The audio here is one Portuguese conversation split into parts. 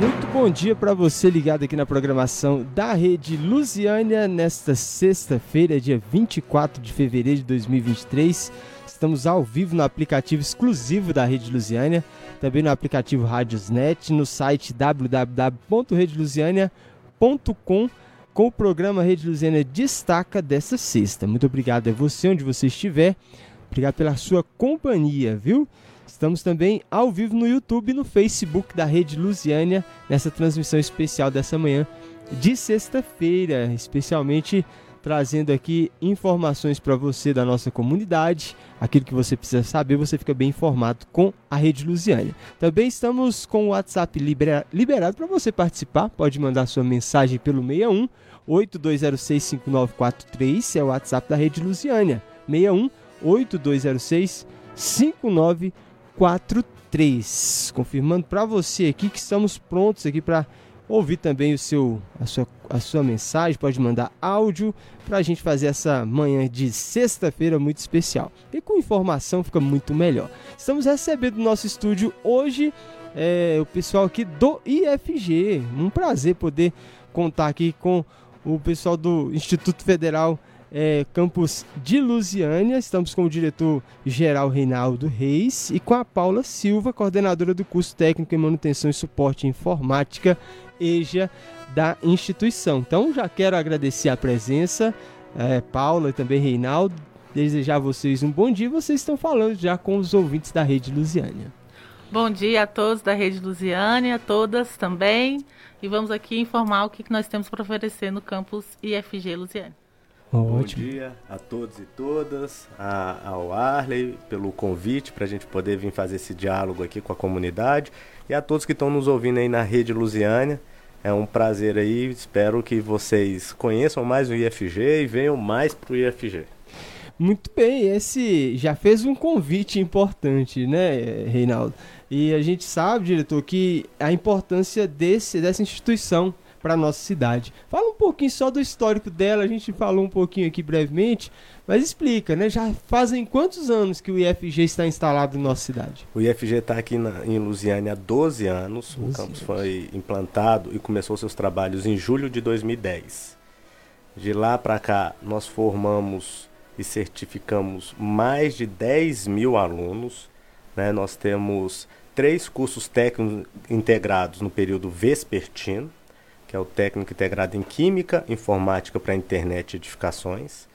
Muito bom dia para você ligado aqui na programação da Rede Lusiânia nesta sexta-feira, dia 24 de fevereiro de 2023. Estamos ao vivo no aplicativo exclusivo da Rede Lusiânia, também no aplicativo Radiosnet, no site www.redelusiania.com com o programa Rede Lusiânia Destaca dessa sexta. Muito obrigado a você onde você estiver. Obrigado pela sua companhia, viu? Estamos também ao vivo no YouTube e no Facebook da Rede Lusiânia, nessa transmissão especial dessa manhã de sexta-feira, especialmente trazendo aqui informações para você da nossa comunidade, aquilo que você precisa saber, você fica bem informado com a Rede Lusiânia. Também estamos com o WhatsApp libera liberado para você participar, pode mandar sua mensagem pelo 61 8206 5943, é o WhatsApp da Rede Lusiânia. 61 8206 5943. 43. Confirmando para você aqui que estamos prontos aqui para ouvir também o seu, a, sua, a sua mensagem. Pode mandar áudio para a gente fazer essa manhã de sexta-feira muito especial. E com informação fica muito melhor. Estamos recebendo no nosso estúdio hoje é, o pessoal aqui do IFG. Um prazer poder contar aqui com o pessoal do Instituto Federal é, campus de Lusiânia. Estamos com o diretor-geral Reinaldo Reis e com a Paula Silva, coordenadora do curso técnico em manutenção e suporte informática EJA da instituição. Então já quero agradecer a presença, é, Paula e também Reinaldo, desejar a vocês um bom dia. Vocês estão falando já com os ouvintes da Rede Lusiânia. Bom dia a todos da Rede Lusiânia, todas também. E vamos aqui informar o que nós temos para oferecer no campus IFG Lusiânia. Bom dia a todos e todas, a, ao Arley pelo convite para a gente poder vir fazer esse diálogo aqui com a comunidade e a todos que estão nos ouvindo aí na Rede Lusiânia. É um prazer aí, espero que vocês conheçam mais o IFG e venham mais para o IFG. Muito bem, esse já fez um convite importante, né, Reinaldo? E a gente sabe, diretor, que a importância desse, dessa instituição para nossa cidade. Fala um pouquinho só do histórico dela, a gente falou um pouquinho aqui brevemente, mas explica, né? Já fazem quantos anos que o IFG está instalado em nossa cidade? O IFG está aqui na, em Lusiânia há 12 anos. 12 o campus anos. foi implantado e começou seus trabalhos em julho de 2010. De lá para cá, nós formamos e certificamos mais de 10 mil alunos. Né? Nós temos três cursos técnicos integrados no período vespertino que é o técnico integrado em Química, Informática para Internet e Edificações.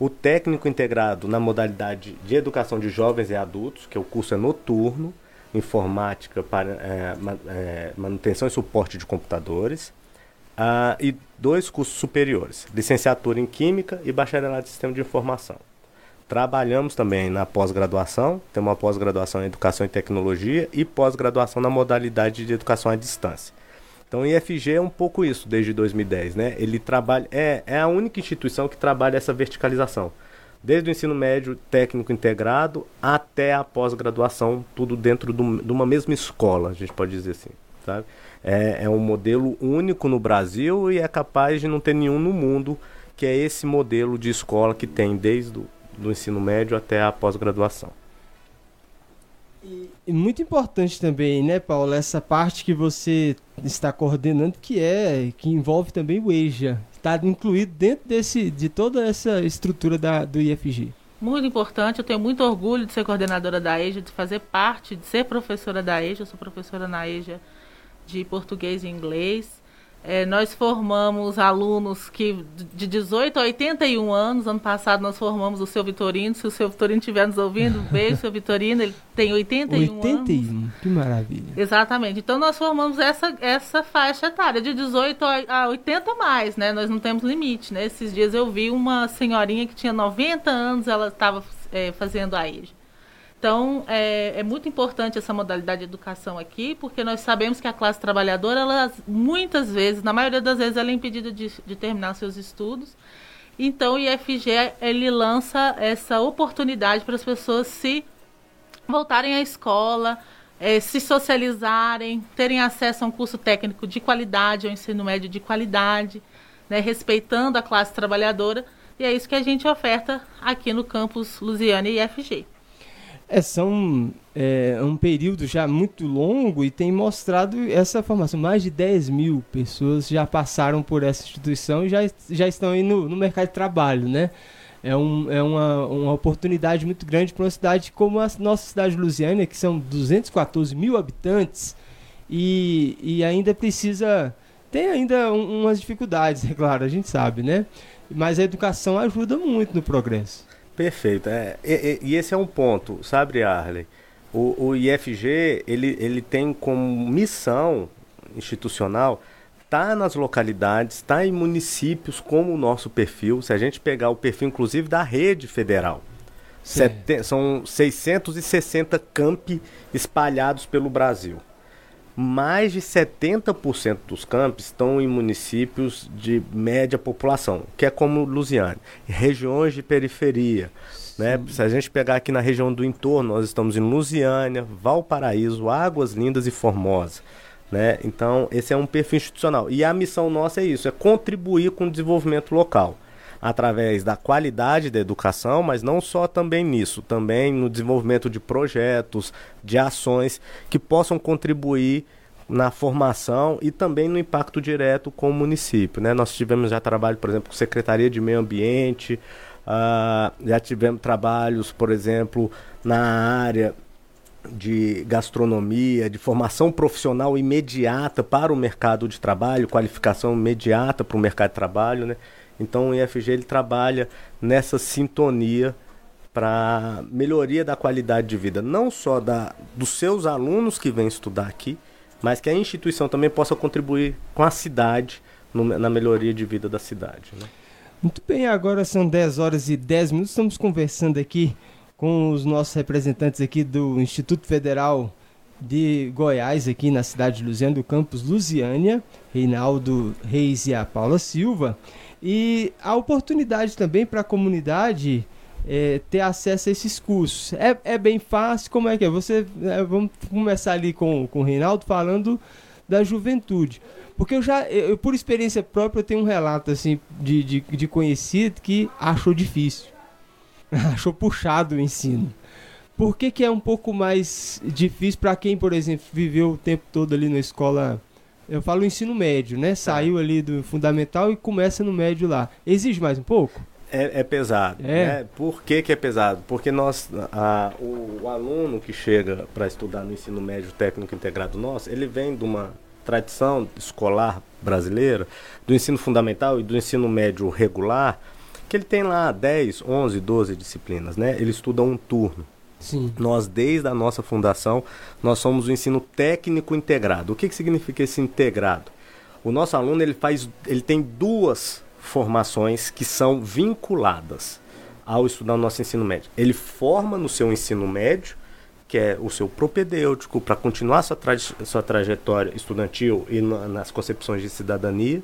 O técnico integrado na modalidade de Educação de Jovens e Adultos, que é o curso é noturno, Informática para é, é, Manutenção e Suporte de Computadores. Uh, e dois cursos superiores, licenciatura em Química e bacharelado de Sistema de Informação. Trabalhamos também na pós-graduação, temos uma pós-graduação em Educação e Tecnologia e pós-graduação na modalidade de Educação à Distância. Então o IFG é um pouco isso desde 2010, né? Ele trabalha é, é a única instituição que trabalha essa verticalização. Desde o ensino médio técnico integrado até a pós-graduação, tudo dentro de uma mesma escola, a gente pode dizer assim, sabe? É, é um modelo único no Brasil e é capaz de não ter nenhum no mundo que é esse modelo de escola que tem desde o do ensino médio até a pós-graduação. E, muito importante também, né, Paulo, essa parte que você está coordenando, que é que envolve também o EJA, está incluído dentro desse, de toda essa estrutura da, do IFG. Muito importante, eu tenho muito orgulho de ser coordenadora da EJA, de fazer parte, de ser professora da EJA, eu sou professora na EJA de português e inglês. É, nós formamos alunos que de 18 a 81 anos. Ano passado nós formamos o seu Vitorino. Se o seu Vitorino estiver nos ouvindo, beijo, seu Vitorino. Ele tem 81, 81 anos. que maravilha. Exatamente. Então nós formamos essa, essa faixa etária, de 18 a 80 mais, né? Nós não temos limite, né? Esses dias eu vi uma senhorinha que tinha 90 anos, ela estava é, fazendo a EJA. Então, é, é, muito importante essa modalidade de educação aqui, porque nós sabemos que a classe trabalhadora, ela, muitas vezes, na maioria das vezes, ela é impedida de, de terminar seus estudos. Então, o IFG, ele lança essa oportunidade para as pessoas se voltarem à escola, é, se socializarem, terem acesso a um curso técnico de qualidade, ao ensino médio de qualidade, né, respeitando a classe trabalhadora. E é isso que a gente oferta aqui no campus Lusiana e IFG. É, são é, um período já muito longo e tem mostrado essa formação. Mais de 10 mil pessoas já passaram por essa instituição e já, já estão aí no, no mercado de trabalho, né? É, um, é uma, uma oportunidade muito grande para uma cidade como a nossa cidade de Lusiânia, que são 214 mil habitantes, e, e ainda precisa. Tem ainda um, umas dificuldades, é claro, a gente sabe, né? Mas a educação ajuda muito no progresso. Perfeito. É, e, e, esse é um ponto, sabe, Arley? O, o IFG ele, ele tem como missão institucional tá nas localidades, está em municípios como o nosso perfil. Se a gente pegar o perfil, inclusive, da rede federal, sete, são 660 campi espalhados pelo Brasil. Mais de 70% dos campos estão em municípios de média população, que é como Lusiane regiões de periferia. Né? Se a gente pegar aqui na região do entorno, nós estamos em Lusiânia, Valparaíso, Águas Lindas e Formosa. Né? Então, esse é um perfil institucional. E a missão nossa é isso: é contribuir com o desenvolvimento local, através da qualidade da educação, mas não só também nisso, também no desenvolvimento de projetos, de ações que possam contribuir na formação e também no impacto direto com o município. Né? Nós tivemos já trabalho, por exemplo, com Secretaria de Meio Ambiente, uh, já tivemos trabalhos, por exemplo, na área de gastronomia, de formação profissional imediata para o mercado de trabalho, qualificação imediata para o mercado de trabalho. Né? Então o IFG ele trabalha nessa sintonia para melhoria da qualidade de vida, não só da, dos seus alunos que vêm estudar aqui, mas que a instituição também possa contribuir com a cidade no, na melhoria de vida da cidade. Né? Muito bem, agora são 10 horas e 10 minutos, estamos conversando aqui com os nossos representantes aqui do Instituto Federal de Goiás, aqui na cidade de Luziânia, do campus Lusiânia, Reinaldo Reis e a Paula Silva. E a oportunidade também para a comunidade é, ter acesso a esses cursos. É, é bem fácil, como é que é? Você, é, vamos começar ali com, com o Reinaldo falando da juventude. Porque eu já, eu, por experiência própria, eu tenho um relato assim de, de, de conhecido que achou difícil. achou puxado o ensino. Por que, que é um pouco mais difícil para quem, por exemplo, viveu o tempo todo ali na escola eu falo ensino médio, né? Saiu ali do fundamental e começa no médio lá. Exige mais um pouco? É, é pesado. É. Né? Por que, que é pesado? Porque nós, a, o, o aluno que chega para estudar no ensino médio técnico integrado nosso, ele vem de uma tradição escolar brasileira, do ensino fundamental e do ensino médio regular, que ele tem lá 10, 11, 12 disciplinas, né? Ele estuda um turno. Sim. Nós, desde a nossa fundação, nós somos o ensino técnico integrado. O que, que significa esse integrado? O nosso aluno ele faz, ele tem duas formações que são vinculadas ao estudar o nosso ensino médio. Ele forma no seu ensino médio, que é o seu propedêutico, para continuar sua, tra sua trajetória estudantil e na, nas concepções de cidadania,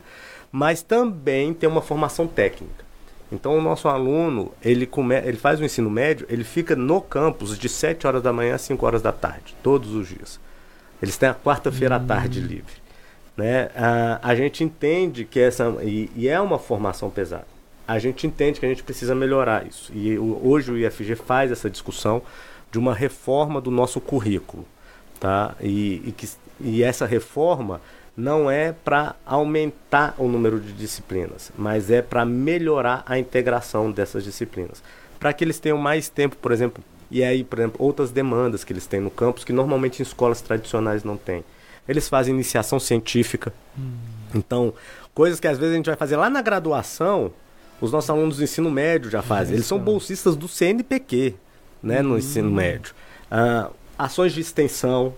mas também tem uma formação técnica. Então o nosso aluno, ele, come, ele faz o ensino médio, ele fica no campus de 7 horas da manhã a 5 horas da tarde, todos os dias. Eles têm a quarta-feira à tarde hum. livre. Né? A, a gente entende que essa. E, e, é uma formação pesada. A gente entende que a gente precisa melhorar isso. E o, hoje o IFG faz essa discussão de uma reforma do nosso currículo. Tá? E, e, que, e essa reforma não é para aumentar o número de disciplinas, mas é para melhorar a integração dessas disciplinas. Para que eles tenham mais tempo, por exemplo, e aí, por exemplo, outras demandas que eles têm no campus que normalmente em escolas tradicionais não tem. Eles fazem iniciação científica. Hum. Então, coisas que às vezes a gente vai fazer lá na graduação, os nossos alunos do ensino médio já fazem. Eles são bolsistas do CNPq, né, no hum. ensino médio. Uh, ações de extensão,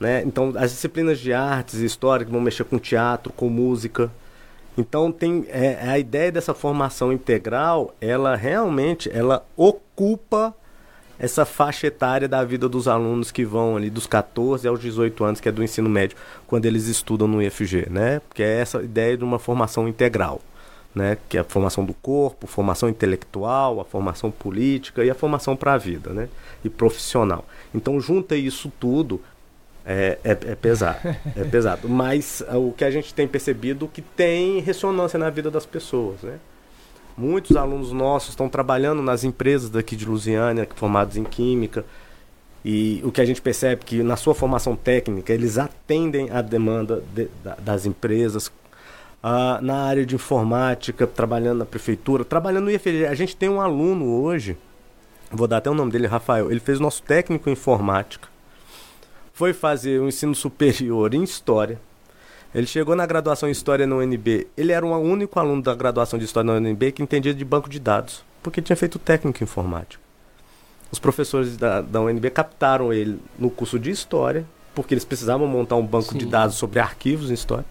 né? Então, as disciplinas de artes e história que vão mexer com teatro, com música. Então, tem é, a ideia dessa formação integral, ela realmente ela ocupa essa faixa etária da vida dos alunos que vão ali dos 14 aos 18 anos, que é do ensino médio, quando eles estudam no IFG, né? Porque é essa ideia de uma formação integral, né? Que é a formação do corpo, formação intelectual, a formação política e a formação para a vida, né? E profissional. Então, junta isso tudo, é, é, é, pesado, é pesado. Mas uh, o que a gente tem percebido é que tem ressonância na vida das pessoas, né? Muitos alunos nossos estão trabalhando nas empresas daqui de Lusiânia, formados em Química, E o que a gente percebe é que na sua formação técnica eles atendem a demanda de, da, das empresas. Uh, na área de informática, trabalhando na prefeitura, trabalhando no IFG. A gente tem um aluno hoje, vou dar até o nome dele, Rafael. Ele fez o nosso técnico em informática, foi fazer o um ensino superior em História. Ele chegou na graduação em História no UNB. Ele era o único aluno da graduação de História na UNB que entendia de banco de dados, porque tinha feito técnico em informática os professores da, da UNB captaram ele no curso de História, porque eles precisavam montar um banco Sim. de dados sobre arquivos em História.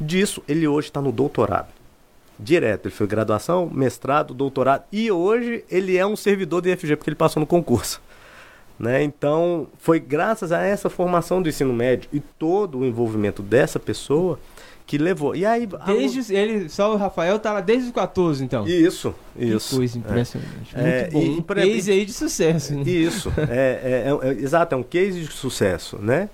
Disso, ele hoje está no doutorado. Direto, ele foi graduação, mestrado, doutorado, e hoje ele é um servidor do IFG, porque ele passou no concurso. Né? Então, foi graças a essa formação do ensino médio e todo o envolvimento dessa pessoa que levou. E aí. Desde, a... ele, só o Rafael tá lá desde os 14, então. Isso, isso. Que coisa impressionante. É. Muito é, bom. E, um case aí de sucesso, né? Isso. é, é, é, exato, é um case de sucesso, né?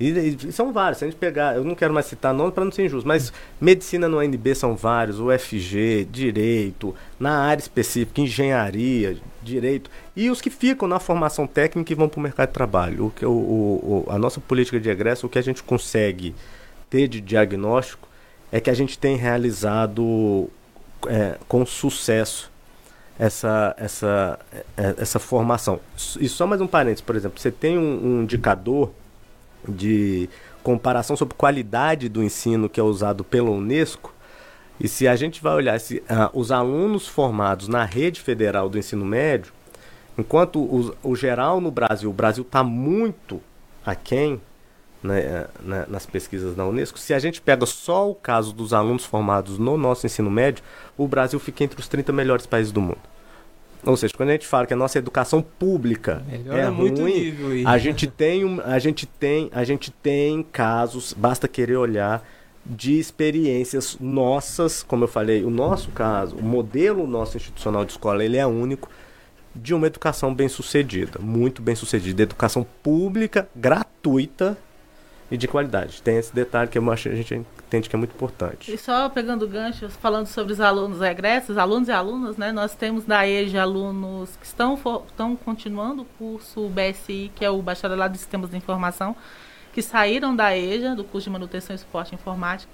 E, e, são vários, se a gente pegar, eu não quero mais citar nomes para não ser injusto, mas medicina no UNB são vários, UFG, direito, na área específica, engenharia, direito, e os que ficam na formação técnica e vão para o mercado de trabalho. O, que, o, o, a nossa política de egresso, o que a gente consegue ter de diagnóstico é que a gente tem realizado é, com sucesso essa, essa, é, essa formação. E só mais um parênteses, por exemplo, você tem um, um indicador de comparação sobre qualidade do ensino que é usado pela Unesco, e se a gente vai olhar se, ah, os alunos formados na rede federal do ensino médio, enquanto o, o geral no Brasil, o Brasil está muito aquém né, né, nas pesquisas da Unesco, se a gente pega só o caso dos alunos formados no nosso ensino médio, o Brasil fica entre os 30 melhores países do mundo. Ou seja, quando a gente fala que a nossa educação pública Melhora é muito ruim, nível, a gente tem um, a gente tem a gente tem casos, basta querer olhar de experiências nossas, como eu falei, o nosso caso, o modelo nosso institucional de escola, ele é único de uma educação bem sucedida, muito bem sucedida, educação pública gratuita e de qualidade. Tem esse detalhe que eu acho, a gente entende que é muito importante. E só pegando gancho, falando sobre os alunos regressos, alunos e alunas, né? Nós temos da EJA alunos que estão, estão continuando o curso BSI, que é o Bacharelado de Sistemas de Informação, que saíram da EJA, do curso de Manutenção e Suporte Informática,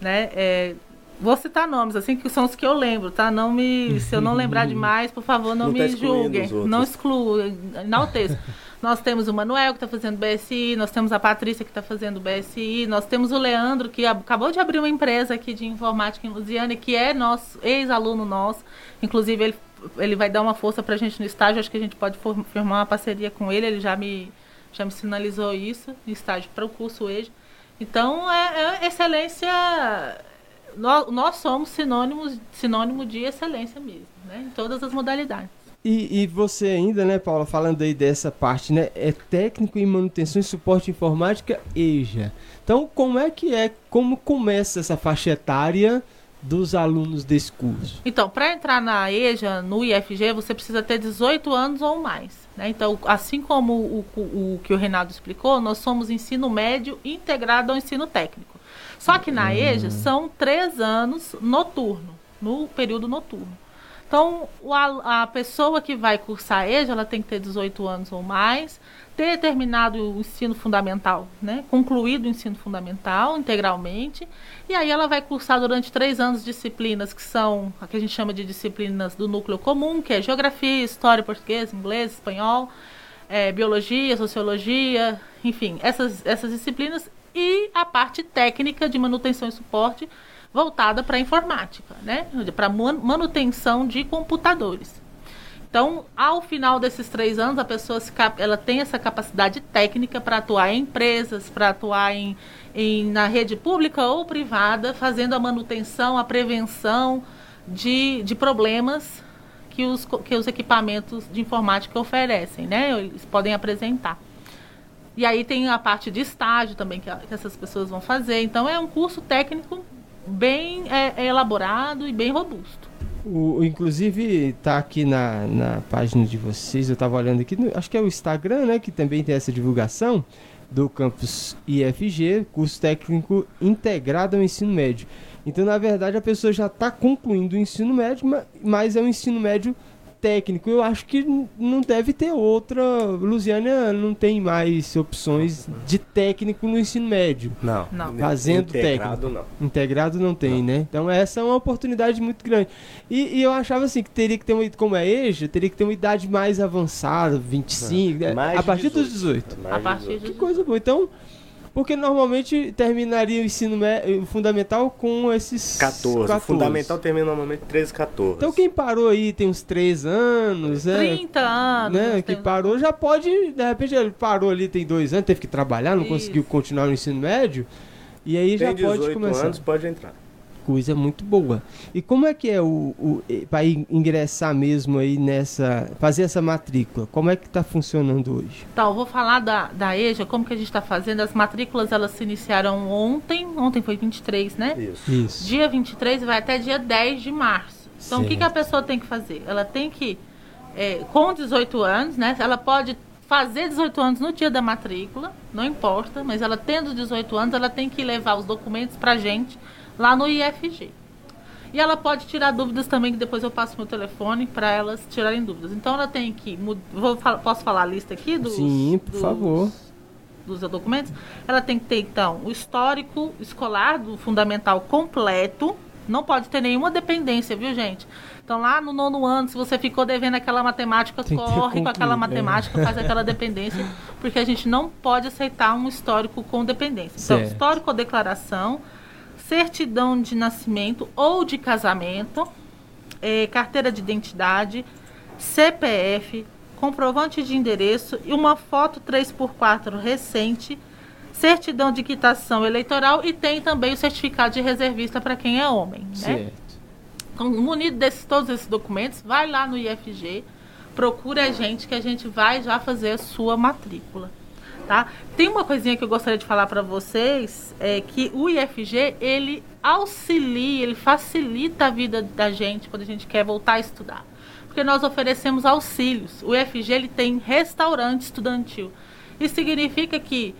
né? É, Vou citar nomes, assim, que são os que eu lembro, tá? Não me, se eu não lembrar demais, por favor, não, não me tá julguem. Não excluam, enalteço. Nós temos o Manuel, que está fazendo BSI, nós temos a Patrícia, que está fazendo BSI, nós temos o Leandro, que acabou de abrir uma empresa aqui de informática em Lusiana, que é nosso ex-aluno nosso. Inclusive, ele, ele vai dar uma força para a gente no estágio, acho que a gente pode firmar uma parceria com ele, ele já me, já me sinalizou isso, no estágio para o curso EJA. Então, é, é excelência nós, nós somos sinônimos, sinônimo de excelência mesmo, né? Em todas as modalidades. E, e, você ainda, né, Paula, falando aí dessa parte, né, é técnico em manutenção e suporte informática EJA. Então, como é que é, como começa essa faixa etária dos alunos desse curso? Então, para entrar na EJA, no IFG, você precisa ter 18 anos ou mais. Né? Então, assim como o, o, o que o Renato explicou, nós somos ensino médio integrado ao ensino técnico. Só que na EJA são três anos noturno, no período noturno. Então, a, a pessoa que vai cursar EJA, ela tem que ter 18 anos ou mais, ter terminado o ensino fundamental, né? concluído o ensino fundamental integralmente, e aí ela vai cursar durante três anos disciplinas que são a que a gente chama de disciplinas do núcleo comum, que é geografia, história, português, inglês, espanhol, é, biologia, sociologia, enfim, essas, essas disciplinas e a parte técnica de manutenção e suporte voltada para informática, né? para manutenção de computadores. Então, ao final desses três anos, a pessoa se, ela tem essa capacidade técnica para atuar em empresas, para atuar em, em, na rede pública ou privada, fazendo a manutenção, a prevenção de, de problemas que os, que os equipamentos de informática oferecem, né? Eles podem apresentar. E aí tem a parte de estágio também que, que essas pessoas vão fazer. Então é um curso técnico bem é, é elaborado e bem robusto. O, inclusive está aqui na, na página de vocês, eu estava olhando aqui, acho que é o Instagram, né, que também tem essa divulgação do campus IFG, curso técnico integrado ao ensino médio. Então, na verdade, a pessoa já está concluindo o ensino médio, mas é um ensino médio técnico. Eu acho que não deve ter outra. Lusiana não tem mais opções de técnico no ensino médio. Não. Não. Fazendo Integrado, técnico. não. Integrado não tem, Não. né? Então essa é uma oportunidade muito grande. E, e eu achava assim que teria que ter uma, como é EJA, teria que ter uma idade mais avançada, 25, né? Mais a partir dos 18. Mais A partir 18. de Que coisa boa. Então, porque normalmente terminaria o ensino o fundamental com esses 14. O fundamental termina normalmente 13, 14. Então quem parou aí tem uns 3 anos, né? 30 anos. né, que parou já pode, de repente ele parou ali tem dois anos, teve que trabalhar, não Isso. conseguiu continuar no ensino médio, e aí já Tem pode 18 começar. anos, pode entrar. Coisa muito boa. E como é que é o, o para ingressar mesmo aí nessa, fazer essa matrícula? Como é que tá funcionando hoje? Então, eu vou falar da, da EJA, como que a gente está fazendo. As matrículas, elas se iniciaram ontem. Ontem foi 23, né? Isso. Isso. Dia 23 vai até dia 10 de março. Então, o que, que a Certo. pessoa tem que fazer? Ela tem que, é, com 18 anos, né? Ela pode fazer 18 anos no dia da matrícula, não importa, mas ela tendo 18 anos, ela tem que levar os documentos pra gente lá no IFG. E ela pode tirar dúvidas também, que depois eu passo meu telefone para elas tirarem dúvidas. Então ela tem que. Vou, posso falar a lista aqui dos. Sim, por dos- favor. dos documentos, ela tem que ter, então, o histórico escolar do fundamental completo. Não pode ter nenhuma dependência, viu, gente? Então, lá no nono ano, se você ficou devendo aquela matemática, Tem corre com aquela é. matemática, faz aquela dependência, porque a gente não pode aceitar um histórico com dependência. Então, Certo. histórico ou declaração, certidão de nascimento ou de casamento, eh, carteira de identidade, CPF, comprovante de endereço e uma foto 3x4 recente, certidão de quitação eleitoral e tem também o certificado de reservista para quem é homem. Né? Certo. Então, munido desses todos esses documentos, vai lá no IFG, procura a gente que a gente vai já fazer a sua matrícula. Tá? Tem uma coisinha que eu gostaria de falar para vocês, é que o IFG, ele auxilia, ele facilita a vida da gente quando a gente quer voltar a estudar. Porque nós oferecemos auxílios. O IFG, ele tem restaurante estudantil. Isso significa que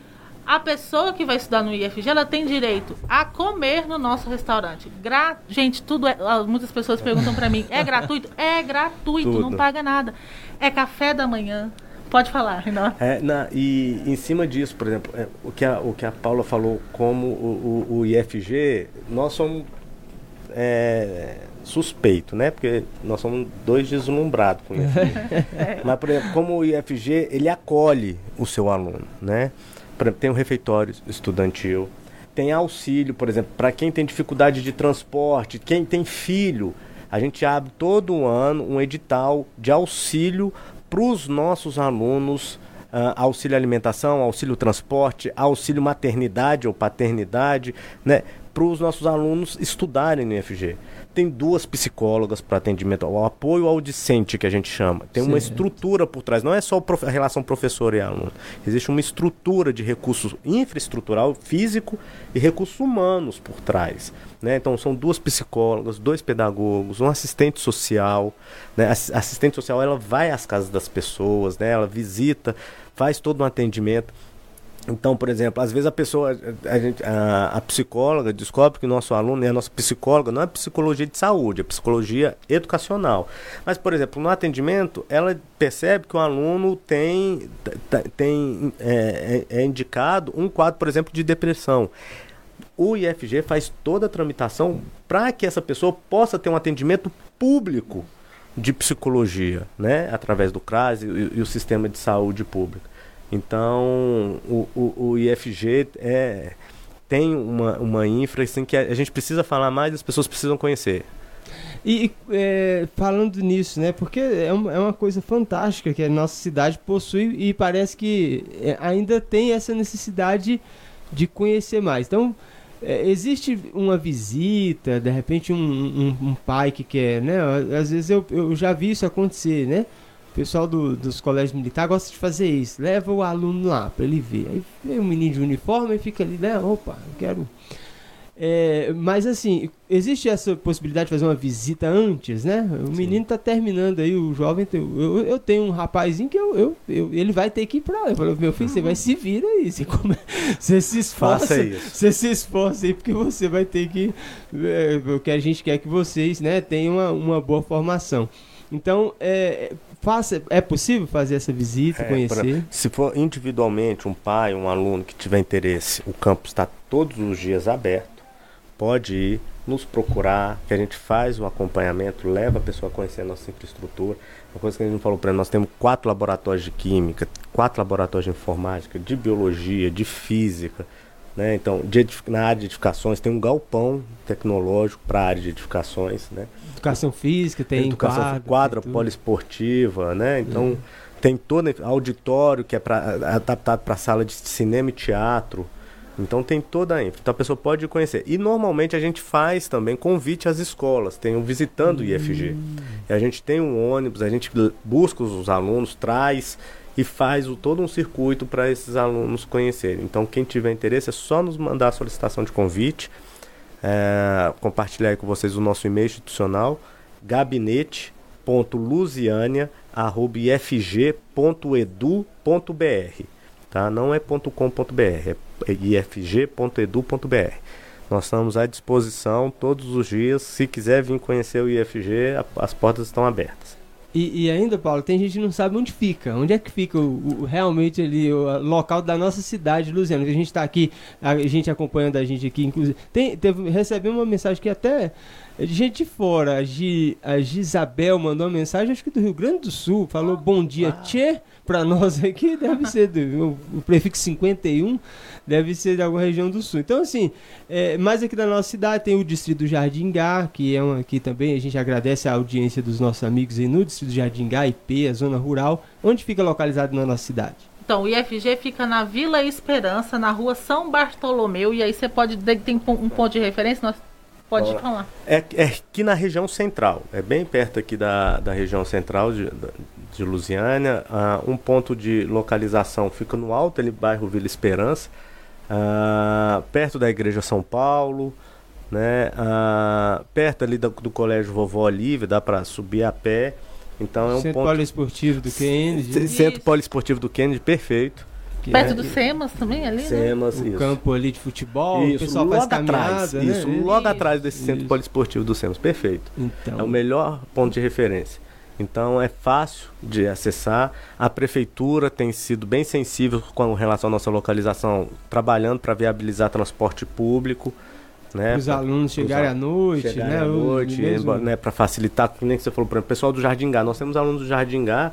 a pessoa que vai estudar no IFG, ela tem direito a comer no nosso restaurante. Gra... Gente, tudo é. ah, Muitas pessoas perguntam para mim: é gratuito? É gratuito, não Tudo. paga nada. É café da manhã. Pode falar, Renan. É, na- e em cima disso, por exemplo, é, o, que a, o que a Paula falou como o, o- o IFG, nós somos é, suspeito, né? Porque nós somos dois deslumbrados com o IFG. Mas, por exemplo, como o IFG, ele acolhe o seu aluno, né? Por exemplo, tem um refeitório estudantil, tem auxílio, por exemplo, para quem tem dificuldade de transporte, quem tem filho, a gente abre todo ano um edital de auxílio para os nossos alunos, ah, auxílio alimentação, auxílio transporte, auxílio maternidade ou paternidade, né? Para os nossos alunos estudarem no IFG. Tem duas psicólogas para atendimento, o apoio ao discente que a gente chama. Tem uma Certo. estrutura por trás, não é só a relação professor e aluno. Existe uma estrutura de recursos infraestrutural, físico e recursos humanos por trás. Né? Então são duas psicólogas, dois pedagogos, um assistente social. Né? A ass- assistente social ela vai às casas das pessoas, né? ela visita, faz todo um atendimento. Então, por exemplo, às vezes a pessoa, a, gente, a, a psicóloga descobre que o nosso aluno é a nossa psicóloga, não é psicologia de saúde, é psicologia educacional. Mas, por exemplo, no atendimento, ela percebe que o aluno tem, tem é, é- é indicado um quadro, por exemplo, de depressão. O IFG faz toda a tramitação para que essa pessoa possa ter um atendimento público de psicologia, né? Através do CRAS e, e o sistema de saúde pública. Então, o, o, o IFG é, tem uma, uma infra assim, que a, gente precisa falar mais, as pessoas precisam conhecer. E é, falando nisso, né? Porque é uma, é uma coisa fantástica que a nossa cidade possui e parece que é, ainda tem essa necessidade de conhecer mais. Então, é, existe uma visita, de repente um, um- um pai que quer, né? Às vezes eu, eu já vi isso acontecer, né? Pessoal do- dos colégios militares gosta de fazer isso. Leva o aluno lá para ele ver. Aí vem um menino de uniforme e fica ali, né? Opa, eu quero é, mas assim, existe essa possibilidade de fazer uma visita antes, né? O menino tá terminando aí, o jovem. tem- Eu, eu tenho um rapazinho que eu, eu, eu- ele vai ter que ir pra lá. Eu falei, meu filho, você vai se vira aí. Você, come- você se esforça. Faça isso. Você se esforça aí, porque você vai ter que. É, o que a gente quer que vocês né, tenham uma, uma boa formação. Então, é, faça, é possível fazer essa visita, É, conhecer? Se for individualmente um pai, um aluno que tiver interesse, o campus está todos os dias aberto. Pode ir, nos procurar, que a gente faz o acompanhamento, leva a pessoa a conhecer a nossa infraestrutura. Uma coisa que a gente não falou para nós temos quatro laboratórios de química, quatro laboratórios de informática, de biologia, de física. Né? Então, na área de edificações, tem um galpão tecnológico para a área de edificações. Né? Educação física, tem educação quadra, quadra tem poliesportiva, né? Então tem todo auditório que é pra, adaptado para sala de cinema e teatro. Então tem toda a infra. Então a pessoa pode conhecer. E normalmente a gente faz também convite às escolas, tem um visitando o IFG. E a gente tem um ônibus, a gente busca os alunos, traz e faz o, todo um circuito para esses alunos conhecerem. Então quem tiver interesse é só nos mandar a solicitação de convite é, compartilhar com vocês o nosso e-mail institucional gabinete.lusiania.ifg.edu.br tá? Não é .com.br, é ifg.edu.br. Nós estamos à disposição todos os dias. Se quiser vir conhecer o IFG, as portas estão abertas. E, e ainda, Paulo, tem gente que não sabe onde fica. Onde é que fica o, o- realmente ali, o local da nossa cidade, Luziano? A gente está aqui, a gente acompanhando a gente aqui, inclusive. Tem, teve, recebemos uma mensagem que até de gente de fora. A, Gi, a Gisabel mandou uma mensagem, acho que do Rio Grande do Sul. Falou bom dia, tchê, pra nós aqui. Deve ser do o, o prefixo 51, deve ser de alguma região do Sul. Então, assim, é, mais aqui da nossa cidade tem o Distrito do Jardingá, que é uma, aqui também a gente agradece a audiência dos nossos amigos aí no Distrito do Jardingá, IP, a zona rural. Onde fica localizado na nossa cidade? Então, o IFG fica na Vila Esperança, na rua São Bartolomeu, e aí você pode. Tem um ponto de referência? Nós pode falar. É, é aqui na região central, é bem perto aqui da, da região central de, de Lusiânia. Ah, um ponto de localização fica no alto, ali bairro Vila Esperança, ah, perto da Igreja São Paulo, né? Ah, perto ali do, do Colégio Vovó Olívia, dá para subir a pé. Então é um Centro ponto. Poliesportivo do Kennedy. C- né? Centro Isso. Poliesportivo do Kennedy, perfeito. Que Perto é do SEMAS também, ali, né? SEMAS, o isso. campo ali de futebol, o Isso, pessoal logo faz caminhada, atrás, né? isso, logo Isso. atrás desse centro Isso. poliesportivo do SEMAS, perfeito. Então, É o melhor ponto de referência. Então é fácil de acessar. A prefeitura tem sido bem sensível com relação à nossa localização, trabalhando para viabilizar transporte público, né? os pra- alunos chegarem à noite, chegarem né? à noite, né, para facilitar, nem que você falou, por exemplo, o pessoal do Jardim Gá. Nós temos alunos do Jardim Gá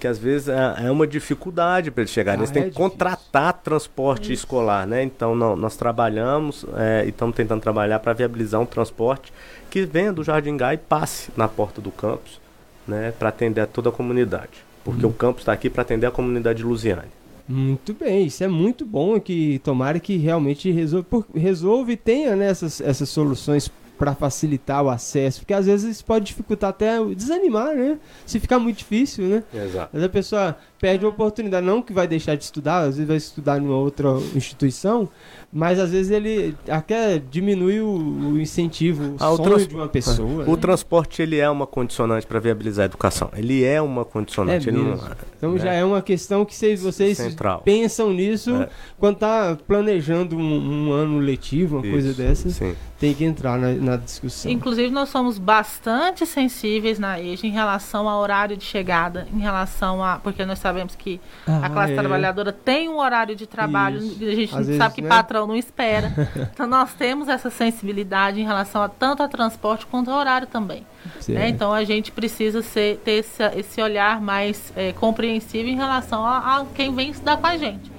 que às vezes é, é uma dificuldade para eles chegarem. Ah, eles têm é que difícil. contratar transporte escolar, né? Então não, nós trabalhamos é, e estamos tentando trabalhar para viabilizar um transporte que venha do Jardim Gá e passe na porta do campus, né? Para atender a toda a comunidade. Porque Hum. o campus está aqui para atender a comunidade de Lusiane. Muito bem, isso é muito bom que tomara que realmente resolva, resolva e tenha né, essas, essas soluções para facilitar o acesso, porque às vezes isso pode dificultar até o- desanimar, né? Se ficar muito difícil, né? Exato. Às vezes a pessoa perde a oportunidade, não que vai deixar de estudar, às vezes vai estudar em uma outra instituição, mas às vezes ele até diminui o, o incentivo, o Ah, o sonho trans- de uma pessoa. O né? transporte ele é uma condicionante para viabilizar a educação. Ele é uma condicionante. É ele não- mesmo. Então né? já é uma questão que vocês, vocês pensam nisso É. quando tá planejando um, um ano letivo, uma coisa Isso, dessas, Sim. Tem que entrar na, na discussão. Inclusive, nós somos bastante sensíveis na EJA em relação ao horário de chegada, em relação a. Porque nós sabemos que a Ah, classe é. trabalhadora tem um horário de trabalho, Isso. e a gente Às vezes, sabe que né? patrão não espera. então, nós temos essa sensibilidade em relação a tanto a transporte quanto ao horário também. Né? Então, a gente precisa ser, ter esse, esse olhar mais é, compreensível em relação a, a quem vem estudar com a gente.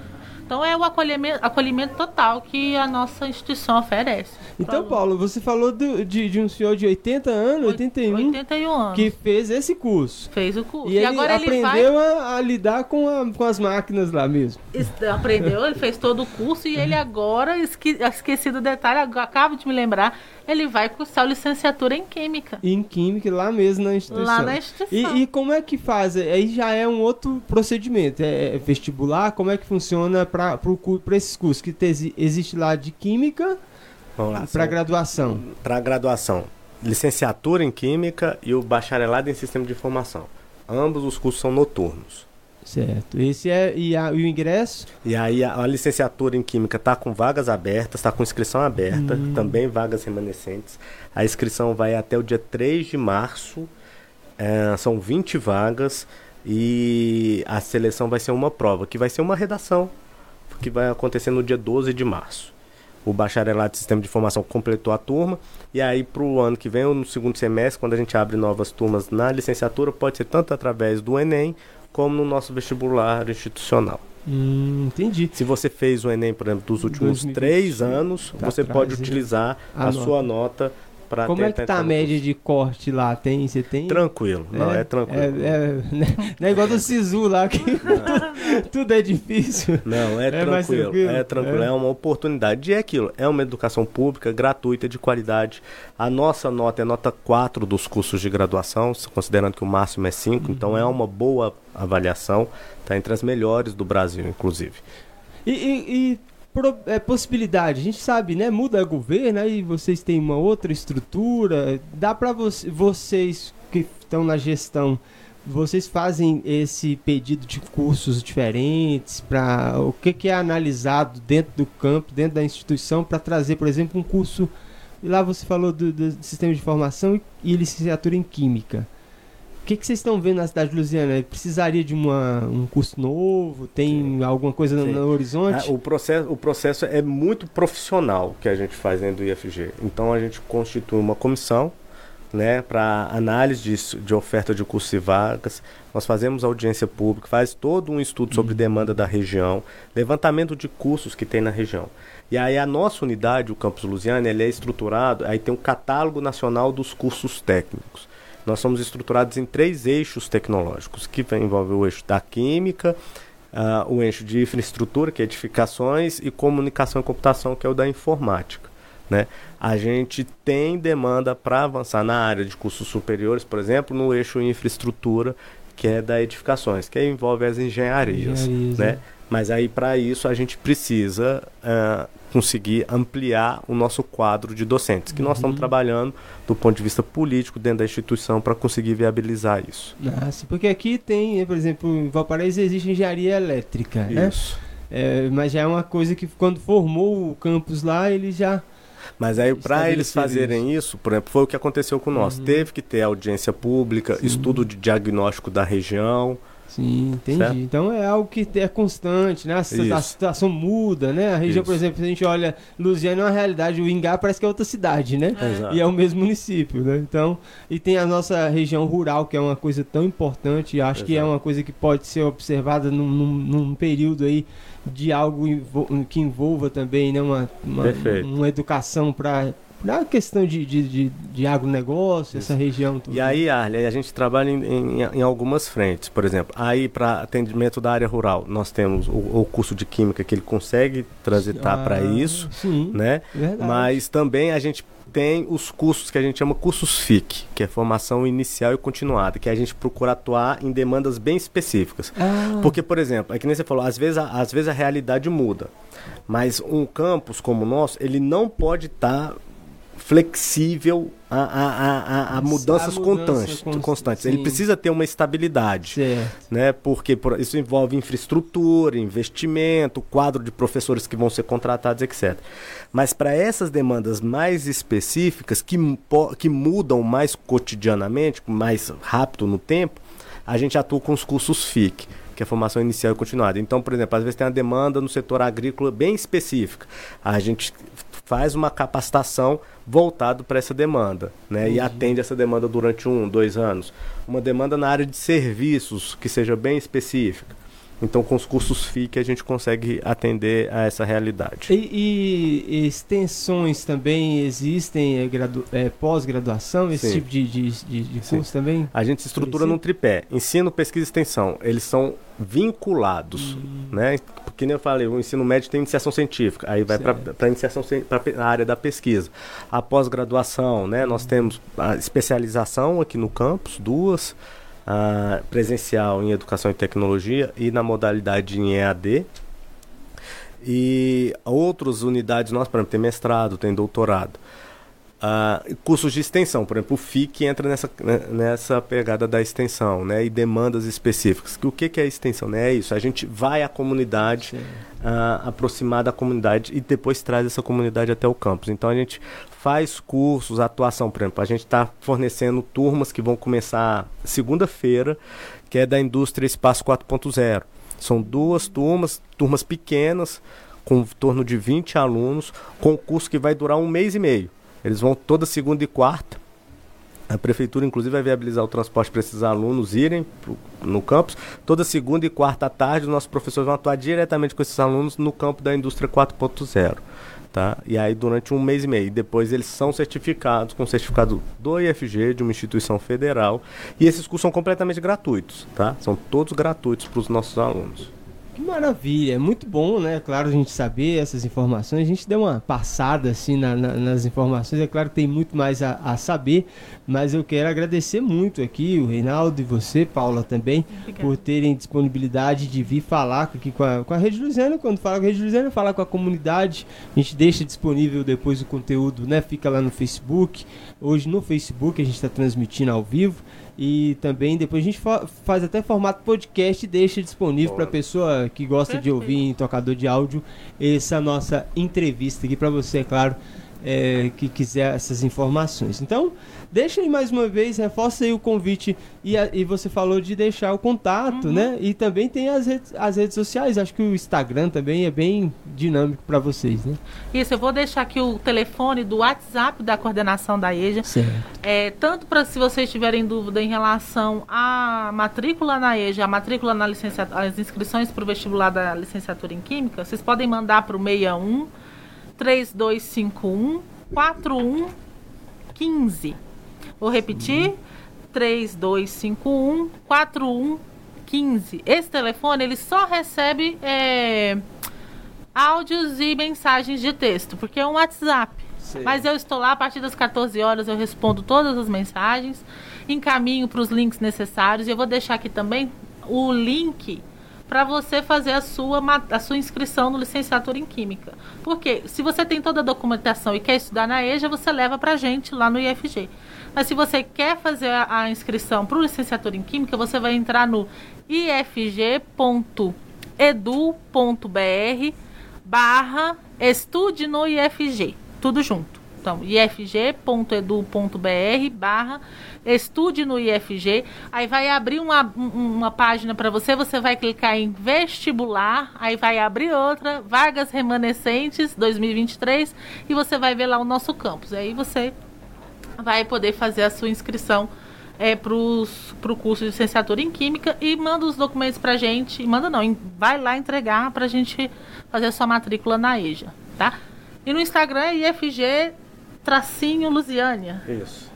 Então, é o acolhimento, acolhimento total que a nossa instituição oferece. Então, Paulo, você falou do- de, de um senhor de 80 anos, 81, 81 anos. que fez esse curso. fez o curso. E, E, ele agora ele vai. aprendeu a, a lidar com, a- com as máquinas lá mesmo. Es- Aprendeu, ele fez todo o curso e ele agora, esque, esqueci do detalhe, acabo de me lembrar, ele vai cursar licenciatura em Química. Em Química, lá mesmo na instituição. Lá na instituição. E, e como é que faz? Aí já é um outro procedimento. É, é vestibular? Como é que funciona para esses cursos que te- existe lá de Química para graduação? Para graduação, licenciatura em Química e o bacharelado em Sistema de Informação. Ambos os cursos são noturnos. Certo. Esse é e, a- e o ingresso? E aí a, a licenciatura em Química está com vagas abertas, está com inscrição aberta, Hum. também vagas remanescentes. A inscrição vai até o dia 3 de março É, são 20 vagas e a seleção vai ser uma prova, que vai ser uma redação, que vai acontecer no dia 12 de março. O bacharelado de sistema de informação completou a turma, e aí para o ano que vem, ou no segundo semestre, quando a gente abre novas turmas na licenciatura, pode ser tanto através do Enem, como no nosso vestibular institucional. Hum, entendi. Se você fez o Enem, por exemplo, dos últimos 2020, três anos, tá você pode utilizar a, a sua nota Pra Como é que tá a média de corte lá? Tem, você tem? Tranquilo, é, não, é tranquilo. É, é, não é igual do Sisu lá, que tudo é difícil. Não, é, é tranquilo, tranquilo, é tranquilo, é. é. uma oportunidade. E é aquilo, é uma educação pública, gratuita, de qualidade. A nossa nota é nota 4 dos cursos de graduação, considerando que o máximo é 5, uhum. então é uma boa avaliação, está entre as melhores do Brasil, inclusive. E, e, e é, possibilidade. A gente sabe, né? Muda governo, aí vocês têm uma outra estrutura. Dá para vo vocês que estão na gestão, vocês fazem esse pedido de cursos diferentes para o que, que, é analisado dentro do campo, dentro da instituição, para trazer, por exemplo, um curso. Lá você falou do, do sistema de formação e licenciatura em química que, que vocês estão vendo na cidade de Lusiana? Precisaria de uma, um curso novo? Tem Sim. alguma coisa no, no, horizonte? o, processo, o processo é muito profissional que a gente faz dentro do IFG. Então a gente constitui uma comissão né, para análise de, de, oferta de cursos e vagas. Nós fazemos audiência pública, faz todo um estudo sobre uhum. demanda da região, levantamento de cursos que tem na região. E aí a nossa unidade, o Campus Lusiana, ele é estruturado, aí tem um catálogo nacional dos cursos técnicos. Nós somos estruturados em três eixos tecnológicos, que envolve o eixo da química, uh, o eixo de infraestrutura, que é edificações, e comunicação e computação, que é o da informática. Né? A gente tem demanda para avançar na área de cursos superiores, por exemplo, no eixo infraestrutura, que é da edificações, que envolve as engenharias. engenharias né? né? Mas aí, para isso, a gente precisa uh, conseguir ampliar o nosso quadro de docentes, que uhum. nós estamos trabalhando do ponto de vista político dentro da instituição para conseguir viabilizar isso. Ah, sim, porque aqui tem, por exemplo, em Valparaíso existe engenharia elétrica, né? isso. né? É, mas já é uma coisa que quando formou o campus lá, ele já mas aí, para eles fazerem isso. isso, por exemplo, foi o que aconteceu com nós. Uhum. Teve que ter audiência pública, Sim. estudo de diagnóstico da região, Sim, entendi. Certo? Então é algo que é constante, né? A, a, situação muda, né? A região, Isso. por exemplo, se a gente olha Lusiana é uma realidade, o Ingá parece que é outra cidade, né? É. E é o mesmo município, né? Então, e tem a nossa região rural, que é uma coisa tão importante, e acho Exato. que é uma coisa que pode ser observada num, num, num período aí de algo que envolva também né, uma, uma, uma educação para na questão de, de, de, de agronegócio, Isso. essa região. Tudo. E aí, Arley, a gente trabalha em, em, em algumas frentes. Por exemplo, aí para atendimento da área rural, nós temos o, o, curso de Química que ele consegue transitar ah, para isso, sim, né? Verdade. Mas também a gente tem os cursos que a gente chama cursos FIC, que é formação inicial e continuada, que a gente procura atuar em demandas bem específicas. Ah. Porque, por exemplo, é que nem você falou, às vezes a, às vezes a realidade muda. Mas um campus como o nosso, ele não pode estar tá flexível a, a, a, a mudanças a constantes. constantes. Ele precisa ter uma estabilidade. Certo. Né? Porque por, isso envolve infraestrutura, investimento, quadro de professores que vão ser contratados, etc. Mas para essas demandas mais específicas, que, que mudam mais cotidianamente, mais rápido no tempo, a gente atua com os cursos FIC que é formação inicial e continuada. Então, por exemplo, às vezes tem uma demanda no setor agrícola bem específica. A gente faz uma capacitação voltado para essa demanda, né? Uhum. E atende essa demanda durante um, dois anos. Uma demanda na área de serviços que seja bem específica. Então, com os cursos FIC, a gente consegue atender a essa realidade. E, e extensões também existem, é, é, pós-graduação, esse Sim. tipo de, de, de, de curso também? A gente se estrutura num tripé: ensino, pesquisa e extensão. Eles são vinculados, hum. né? Porque nem eu falei, o ensino médio tem iniciação científica, aí vai para a iniciação para a área da pesquisa. A pós-graduação, né? Nós hum. temos a especialização aqui no campus, duas uh, presencial em educação e tecnologia e na modalidade em EAD. E outras unidades nós, por exemplo, tem mestrado, tem doutorado. Uh, cursos de extensão, por exemplo, o FIC entra nessa, né, nessa pegada da extensão, né, e demandas específicas. O que, que é extensão? Né? É isso, a gente vai à comunidade, uh, aproximar da comunidade e depois traz essa comunidade até o campus. Então a gente faz cursos, atuação, por exemplo, a gente está fornecendo turmas que vão começar segunda-feira, que é da indústria Espaço 4.0. São duas turmas, turmas pequenas, com em torno de 20 alunos, com um curso que vai durar um mês e meio. Eles vão toda segunda e quarta. A prefeitura, inclusive, vai viabilizar o transporte para esses alunos irem pro, no campus. Toda segunda e quarta à tarde, os nossos professores vão atuar diretamente com esses alunos no campo da indústria 4.0. Tá? E aí, durante um mês e meio. Depois, eles são certificados com certificado do IFG, de uma instituição federal. E esses cursos são completamente gratuitos. Tá? São todos gratuitos para os nossos alunos. Que maravilha, é muito bom, né? Claro, a gente saber essas informações. A gente deu uma passada assim na, na, nas informações. É claro que tem muito mais a, a, saber, mas eu quero agradecer muito aqui o Reinaldo e você, Paula, também, Obrigada. por terem disponibilidade de vir falar aqui com a, com a Rede Luziana. Quando fala com a Rede Luziana, falar com a comunidade. A gente deixa disponível depois o conteúdo, né? Fica lá no Facebook. Hoje no Facebook a gente está transmitindo ao vivo. E também depois a gente fa faz até formato podcast e deixa disponível para pessoa que gosta Perfeito. de ouvir em tocador de áudio essa nossa entrevista aqui para você, é claro, é, que quiser essas informações. Então, deixa aí mais uma vez, reforça aí o convite e, a, e você falou de deixar o contato, uhum. né? E também tem as redes, as redes sociais, acho que o Instagram também é bem dinâmico para vocês, né? Isso, eu vou deixar aqui o telefone do WhatsApp da coordenação da EJA. Certo. É, tanto para se vocês tiverem dúvida em relação à matrícula na EJA, a matrícula na licenciatura, as inscrições para o vestibular da licenciatura em Química, vocês podem mandar para o 61 3251 4115. Vou repetir: 3251 4115. Esse telefone ele só recebe é, áudios e mensagens de texto, porque é um WhatsApp. Sim. Mas eu estou lá a partir das 14 horas, eu respondo todas as mensagens, encaminho para os links necessários e eu vou deixar aqui também o link para você fazer a sua, a sua inscrição no licenciatura em Química. Porque se você tem toda a documentação e quer estudar na EJA, você leva para a gente lá no IFG. Mas se você quer fazer a, inscrição para o licenciatura em Química, você vai entrar no ifg.edu.br barra estude no IFG. Tudo junto. Então, ifg.edu.br barra estude no IFG. Aí vai abrir uma, uma página para você, você vai clicar em vestibular, aí vai abrir outra, vagas remanescentes 2023, e você vai ver lá o nosso campus. Aí você vai poder fazer a sua inscrição é, para o curso de licenciatura em Química e manda os documentos para a gente. Manda não, vai lá entregar para a gente fazer a sua matrícula na EJA, tá? E no Instagram é IFG tracinho Lusiânia. Isso.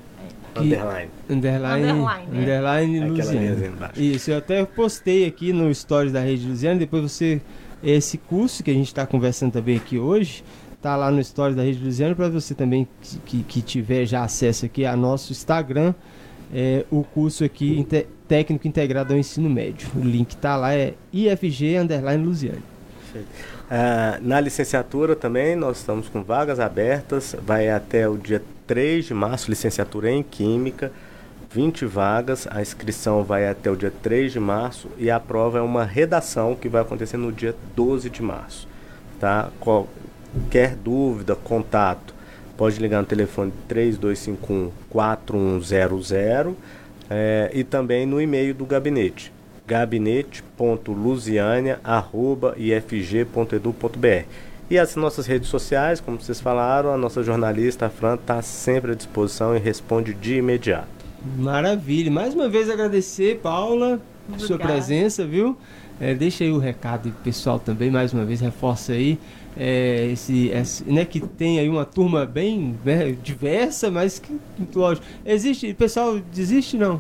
Que, underline. Underline, underline, é. underline é. Lusiana. Isso, eu até postei aqui no Stories da Rede Lusiana, depois você, esse curso que a gente está conversando também aqui hoje, tá lá no Stories da Rede Lusiana, para você também que, que, que, tiver já acesso aqui a nosso Instagram, é, o curso aqui inte, técnico integrado ao ensino médio. O link tá lá, é IFG Underline Uh, na licenciatura também nós estamos com vagas abertas, vai até o dia 3 de março, licenciatura em Química, 20 vagas, a inscrição vai até o dia 3 de março e a prova é uma redação que vai acontecer no dia 12 de março. Tá? Qualquer dúvida, contato, pode ligar no telefone 3251 4100 é, e também no e-mail do gabinete gabinete.lusiania.ifg.edu.br. E as nossas redes sociais, como vocês falaram, a nossa jornalista, a Fran, está sempre à disposição e responde de imediato. Maravilha. Mais uma vez agradecer, Paula, por sua presença, viu? É, deixa aí o recado pessoal também, mais uma vez, reforça aí. É, esse, esse, né, que tem aí uma turma bem né, diversa, mas que, lógico, existe, pessoal desiste não?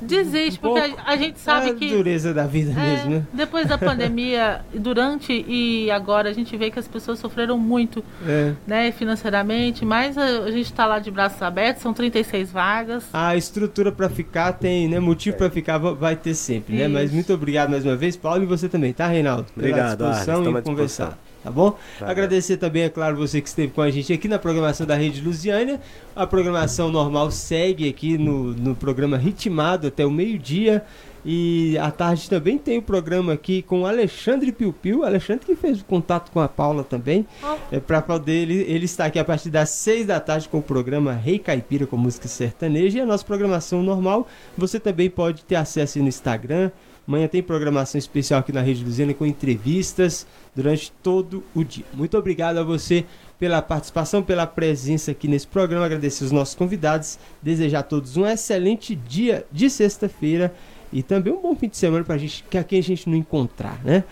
Desiste, um porque a, a, gente sabe é a que. dureza da vida é, mesmo, né? Depois da pandemia, durante e agora, a gente vê que as pessoas sofreram muito é. né, financeiramente, mas a, a gente está lá de braços abertos, são 36 vagas. A estrutura para ficar tem, né? Motivo para ficar vai ter sempre, Isso. né? Mas muito obrigado mais uma vez, Paulo, e você também, tá, Reinaldo? Obrigado, Pela disposição Arles, e conversar. Tá bom? Tá Agradecer também, é claro, você que esteve com a gente aqui na programação da Rede Lusiânia. A programação normal segue aqui no, no programa Ritmado até o meio-dia. E à tarde também tem o programa aqui com o Alexandre Piu Piu. Alexandre que fez o contato com a Paula também. Oh. É, para poder ele, ele está aqui a partir das seis da tarde com o programa Rei Caipira com música sertaneja. E a nossa programação normal você também pode ter acesso no Instagram. Amanhã tem programação especial aqui na Rede Luziana com entrevistas durante todo o dia. Muito obrigado a você pela participação, pela presença aqui nesse programa. Agradecer os nossos convidados. Desejar a todos um excelente dia de sexta-feira e também um bom fim de semana para a gente, que aqui a gente não encontrar, né?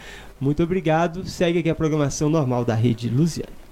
Muito obrigado. Segue aqui a programação normal da Rede Luziane.